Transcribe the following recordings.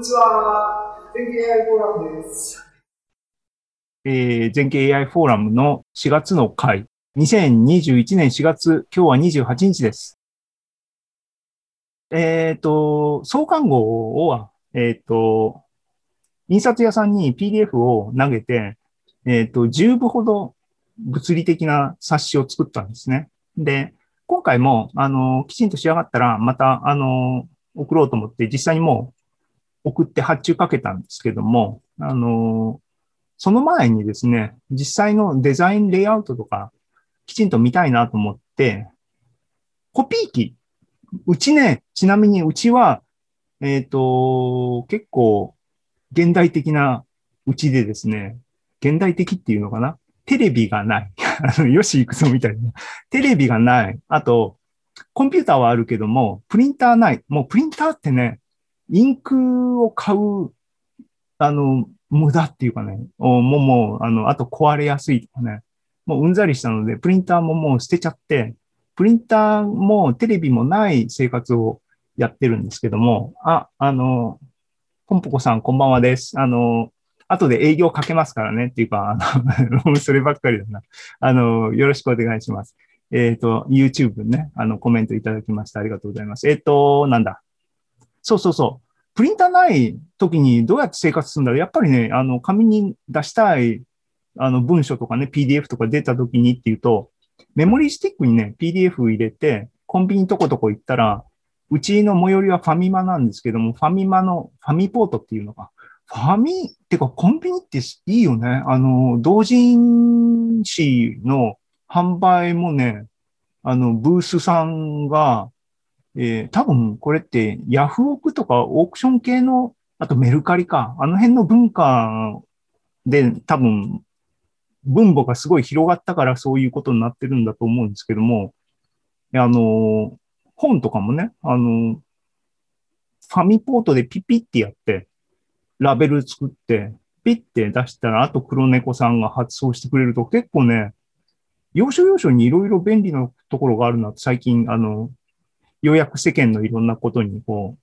にちは。全景 AI フォーラムです。えー、全景 AI フォーラムの4月の回。2021年4月、今日は28日です。えっ、ー、と、創刊号は、えっ、ー、と、印刷屋さんに PDF を投げて、えっ、ー、と、10部ほど物理的な冊子を作ったんですね。で、今回も、あの、きちんと仕上がったら、また、あの、送ろうと思って、実際にもう送って発注かけたんですけども、あの、その前にですね、実際のデザインレイアウトとか、きちんと見たいなと思って、コピー機。うちね、ちなみにうちは、えっ、ー、と、結構、現代的なうちでですね、現代的っていうのかなテレビがない。あの、よし行くぞみたいな。テレビがない。あと、コンピューターはあるけども、プリンターない。もうプリンターってね、インクを買う、あの、無駄っていうかね、もうもう、あの、あと壊れやすいとかね、もううんざりしたので、プリンターももう捨てちゃって、プリンターもテレビもない生活をやってるんですけども、あ、あの、ポンポコさんこんばんはです。あの、後で営業かけますからねっていうか、あの、そればっかりだな。あの、よろしくお願いします。えっ、ー、と、YouTube ね、あの、コメントいただきましてありがとうございます。えっ、ー、と、なんだ？そうそうそう。プリンターない時にどうやって生活するんだろうやっぱりね、あの、紙に出したい、あの、文書とかね、PDF とか出た時にっていうと、メモリースティックにね、PDF 入れて、コンビニとことこ行ったら、うちの最寄りはファミマなんですけども、ファミマの、ファミポートっていうのが、ファミ、ってかコンビニっていいよね。あの、同人誌の販売もね、あの、ブースさんが、えー、多分これってヤフオクとかオークション系の、あとメルカリか、あの辺の文化で多分分母がすごい広がったからそういうことになってるんだと思うんですけども、あの、本とかもね、あの、ファミポートでピピってやって、ラベル作って、ピッて出したら、あと黒猫さんが発送してくれると結構ね、要所要所にいろいろ便利なところがあるなって最近、あの、ようやく世間のいろんなことにこ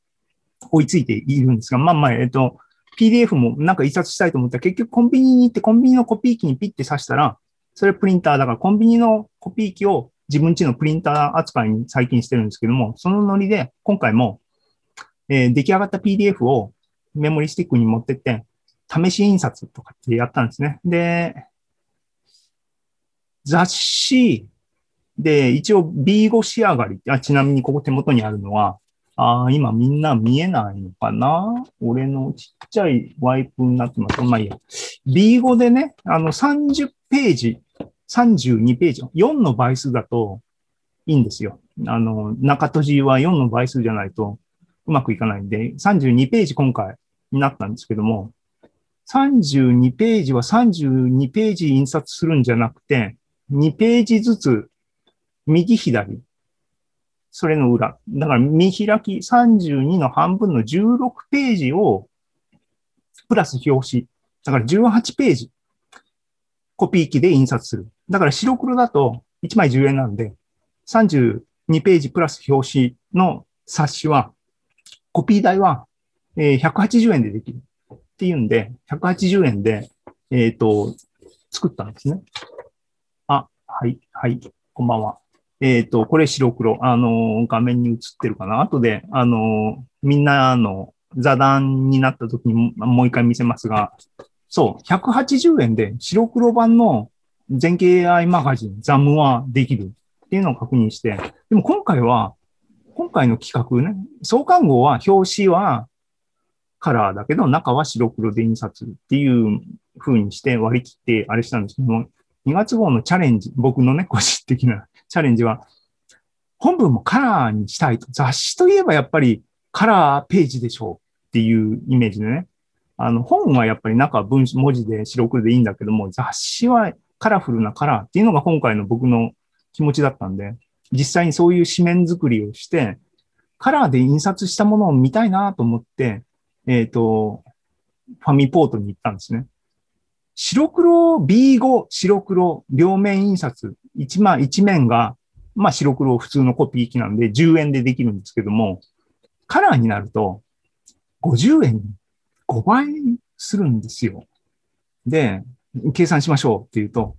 う、追いついているんですが、まあまあ、えっと、PDF もなんか印刷したいと思ったら、結局コンビニに行ってコンビニのコピー機にピッて刺したら、それプリンターだからコンビニのコピー機を自分ちのプリンター扱いに最近してるんですけども、そのノリで今回も、えー、出来上がった PDF をメモリスティックに持ってって、試し印刷とかってやったんですね。で、雑誌で、一応 B5 仕上がりあ、ちなみにここ手元にあるのは、あ、今みんな見えないのかな？俺のちっちゃいワイプになってます。まあいいや。B5 でね、あの30ページ、32ページ、4の倍数だといいんですよ。あの、中閉じは4の倍数じゃないとうまくいかないんで、32ページ今回になったんですけども、32ページは32ページ印刷するんじゃなくて、2ページずつ右左。それの裏。だから見開き32の半分の16ページを、プラス表紙。だから18ページ。コピー機で印刷する。だから白黒だと1枚10円なんで、32ページプラス表紙の冊子は、コピー代は180円でできる。っていうんで、180円で、えっ、ー、と、作ったんですね。あ、はい、はい、こんばんは。えっ、ー、と、これ白黒。あの、画面に映ってるかな？後で、あの、みんなの座談になった時にもう一回見せますが、そう、180円で白黒版の全景 AI マガジン、ザムはできるっていうのを確認して、でも今回は、今回の企画ね、創刊号は表紙はカラーだけど、中は白黒で印刷っていう風にして割り切ってあれしたんですけども、2月号のチャレンジ、僕のね、個人的なチャレンジは、本文もカラーにしたいと。雑誌といえばやっぱりカラーページでしょうっていうイメージでね。あの、本はやっぱり中文文字で白黒でいいんだけども、雑誌はカラフルなカラーっていうのが今回の僕の気持ちだったんで、実際にそういう紙面作りをして、カラーで印刷したものを見たいなと思って、えっ、ー、と、ファミポートに行ったんですね。白黒 B5 白黒両面印刷一枚、一面が、まあ白黒普通のコピー機なんで10円でできるんですけども、カラーになると50円に5倍するんですよ。で、計算しましょうっていうと、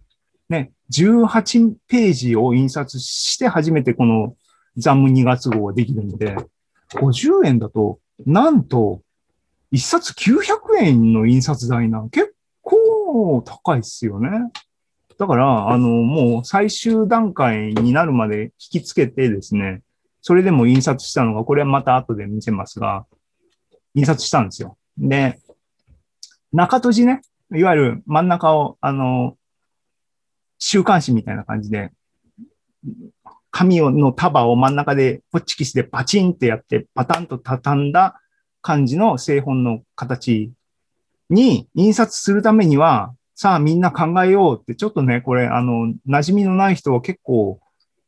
ね、18ページを印刷して初めてこのザム2月号ができるので、50円だと、なんと、1冊900円の印刷代な、結構高いっすよね。だから、あの、もう最終段階になるまで引きつけてですね、それでも印刷したのが、これはまた後で見せますが、印刷したんですよ。で、中閉じね、いわゆる真ん中を、あの、週刊誌みたいな感じで、紙の束を真ん中でポッチキスでパチンってやって、パタンと畳んだ感じの製本の形に印刷するためには、さあみんな考えようって、ちょっとね、これ、あの、馴染みのない人は結構、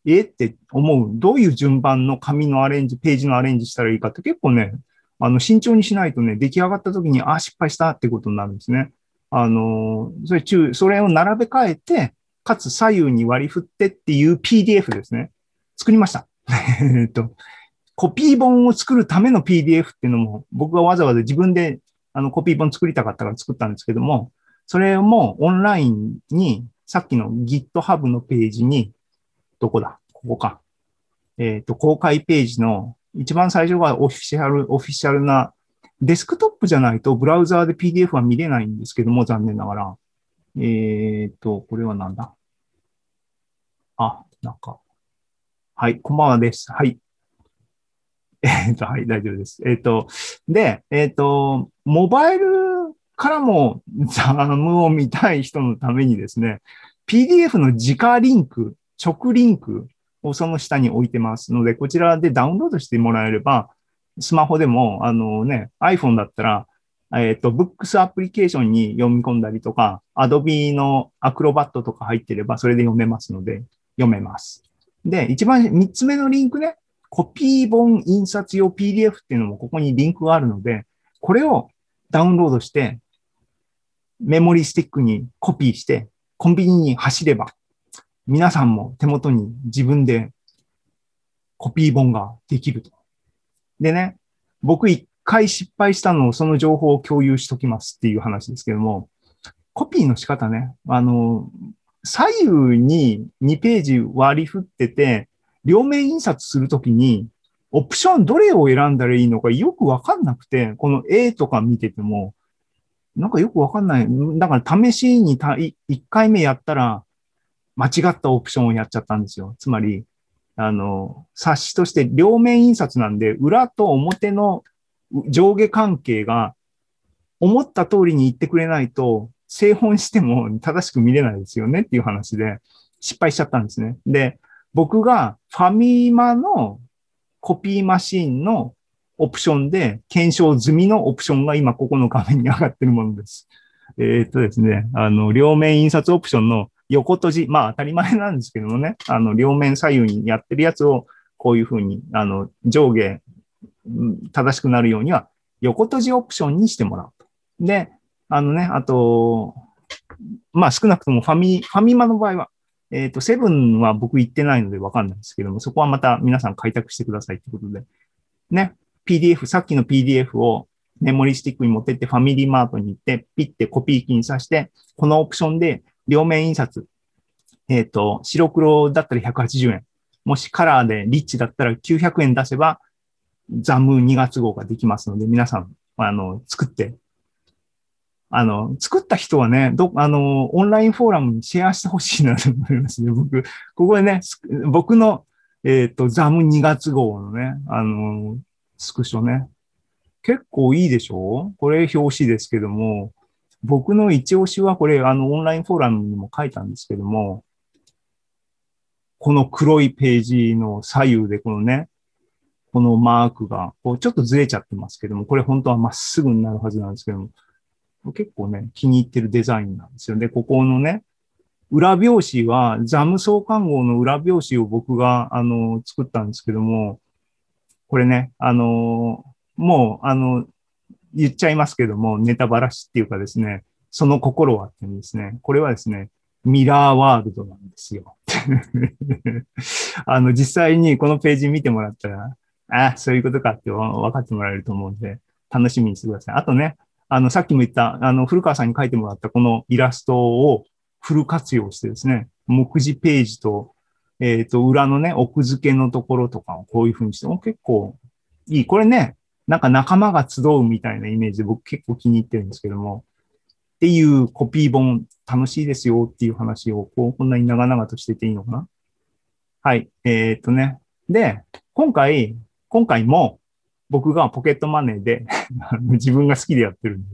えって思う。どういう順番の紙のアレンジ、ページのアレンジしたらいいかって結構ね、あの、慎重にしないとね、出来上がった時に、ああ、失敗したってことになるんですね。あの、それ中、それを並べ替えて、かつ左右に割り振ってっていう PDF ですね。作りました。えっと、コピー本を作るための PDF っていうのも、僕がわざわざ自分であのコピー本作りたかったから作ったんですけども、それもオンラインに、さっきの GitHub のページに、どこだ？ここか。えっ、と、公開ページの一番最初がオフィシャル、オフィシャルな、デスクトップじゃないとブラウザーで PDF は見れないんですけども、残念ながら。えっ、と、これはなんだ？あ、なんか。はい、こんばんはです。はい。えっ、と、はい、大丈夫です。えっ、と、で、えっ、と、モバイルからもザームを見たい人のためにですね、PDF の直リンク、直リンクをその下に置いてますので、こちらでダウンロードしてもらえれば、スマホでも、あのね、iPhone だったら、えっ、と、Books アプリケーションに読み込んだりとか、Adobe の Acrobat とか入ってれば、それで読めますので、読めます。で、一番三つ目のリンクね、コピー本印刷用 PDF っていうのもここにリンクがあるので、これをダウンロードして、メモリスティックにコピーして、コンビニに走れば、皆さんも手元に自分でコピー本ができると。でね、僕一回失敗したのをその情報を共有しときますっていう話ですけども、コピーの仕方ね、あの、左右に2ページ割り振ってて、両面印刷するときに、オプションどれを選んだらいいのかよくわかんなくて、この A とか見てても、なんかよくわかんない。だから試しにた1回目やったら、間違ったオプションをやっちゃったんですよ。つまり、あの、冊子として両面印刷なんで、裏と表の上下関係が思った通りに言ってくれないと、製本しても正しく見れないですよねっていう話で失敗しちゃったんですね。で、僕がファミマのコピーマシンのオプションで検証済みのオプションが今ここの画面に上がってるものです。えー、っとですね、あの、両面印刷オプションの横閉じ、まあ当たり前なんですけどもね、あの、両面左右にやってるやつをこういうふうに、あの、上下正しくなるようには横閉じオプションにしてもらうと。で、あのね、あと、まあ少なくともファミ、ファミマの場合は、えっ、ー、と、セブンは僕行ってないのでわかんないんですけども、そこはまた皆さん開拓してくださいってことで。ね、PDF、さっきの PDF をメモリスティックに持ってってファミリーマートに行って、ピッてコピー機に挿して、このオプションで両面印刷。えっ、ー、と、白黒だったら180円。もしカラーでリッチだったら900円出せば、ザム2月号ができますので、皆さん、あの、作ってあの、作った人はね、ど、あの、オンラインフォーラムにシェアしてほしいなと思いますね。僕、ここでね、僕の、えっ、ー、と、ザム2月号のね、あの、スクショね。結構いいでしょ？これ表紙ですけども、僕の一押しはこれ、あの、オンラインフォーラムにも書いたんですけども、この黒いページの左右でこのね、このマークが、こうちょっとずれちゃってますけども、これ本当はまっすぐになるはずなんですけども、結構ね、気に入ってるデザインなんですよ。で、ここのね、裏表紙は、ザム創刊号の裏表紙を僕が、あの、作ったんですけども、これね、あの、もう、あの、言っちゃいますけども、ネタバラシっていうかですね、その心はっていうんですね。これはですね、ミラーワールドなんですよ。あの、実際にこのページ見てもらったら、ああ、そういうことかって分かってもらえると思うんで、楽しみにしてください。あとね、あの、さっきも言った、あの、古川さんに書いてもらったこのイラストをフル活用してですね、目次ページと、えっ、と、裏のね、奥付けのところとかをこういう風にして、お結構いい。これね、なんか仲間が集うみたいなイメージで僕結構気に入ってるんですけども、っていうコピー本楽しいですよっていう話をこう、こんなに長々としてていいのかなはい。えっ、とね。で、今回、今回も僕がポケットマネーで 自分が好きでやってるんで、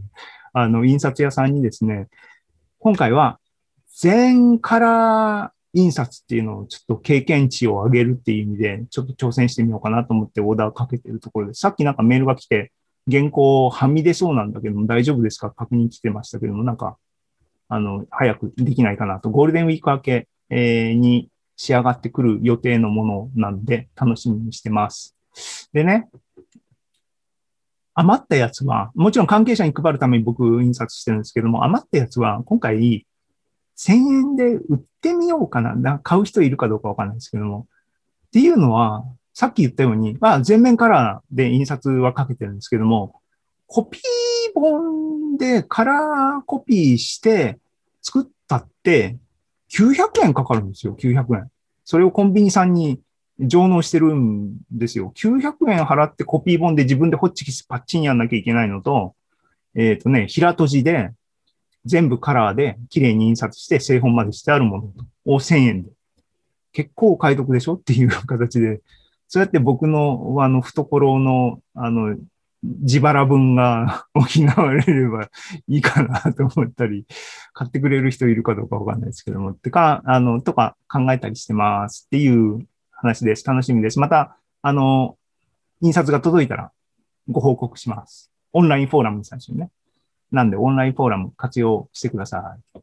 あの、印刷屋さんにですね、今回は全カラー印刷っていうのをちょっと経験値を上げるっていう意味で、ちょっと挑戦してみようかなと思ってオーダーをかけてるところで、さっきなんかメールが来て、原稿はみ出そうなんだけども大丈夫ですか？確認来てましたけども、なんか、あの、早くできないかなと。ゴールデンウィーク明け、に仕上がってくる予定のものなんで、楽しみにしてます。でね、余ったやつは、もちろん関係者に配るために僕印刷してるんですけども、余ったやつは今回1000円で売ってみようかな。な買う人いるかどうかわかんないですけども。っていうのは、さっき言ったように、まあ全面カラーで印刷はかけてるんですけども、コピー本でカラーコピーして作ったって900円かかるんですよ、900円。それをコンビニさんに上納してるんですよ。900円払ってコピー本で自分でホッチキスパッチンやんなきゃいけないのと、えっ、とね、平閉じで全部カラーで綺麗に印刷して製本までしてあるものを1000円で。結構お買い得でしょっていう形で、そうやって僕のあの懐のあの自腹分が 補われればいいかなと思ったり、買ってくれる人いるかどうかわかんないですけども、ってか、あの、とか考えたりしてますっていう話です。楽しみです。また、あの、印刷が届いたらご報告します。オンラインフォーラムに最初にね。なんで、オンラインフォーラム活用してください。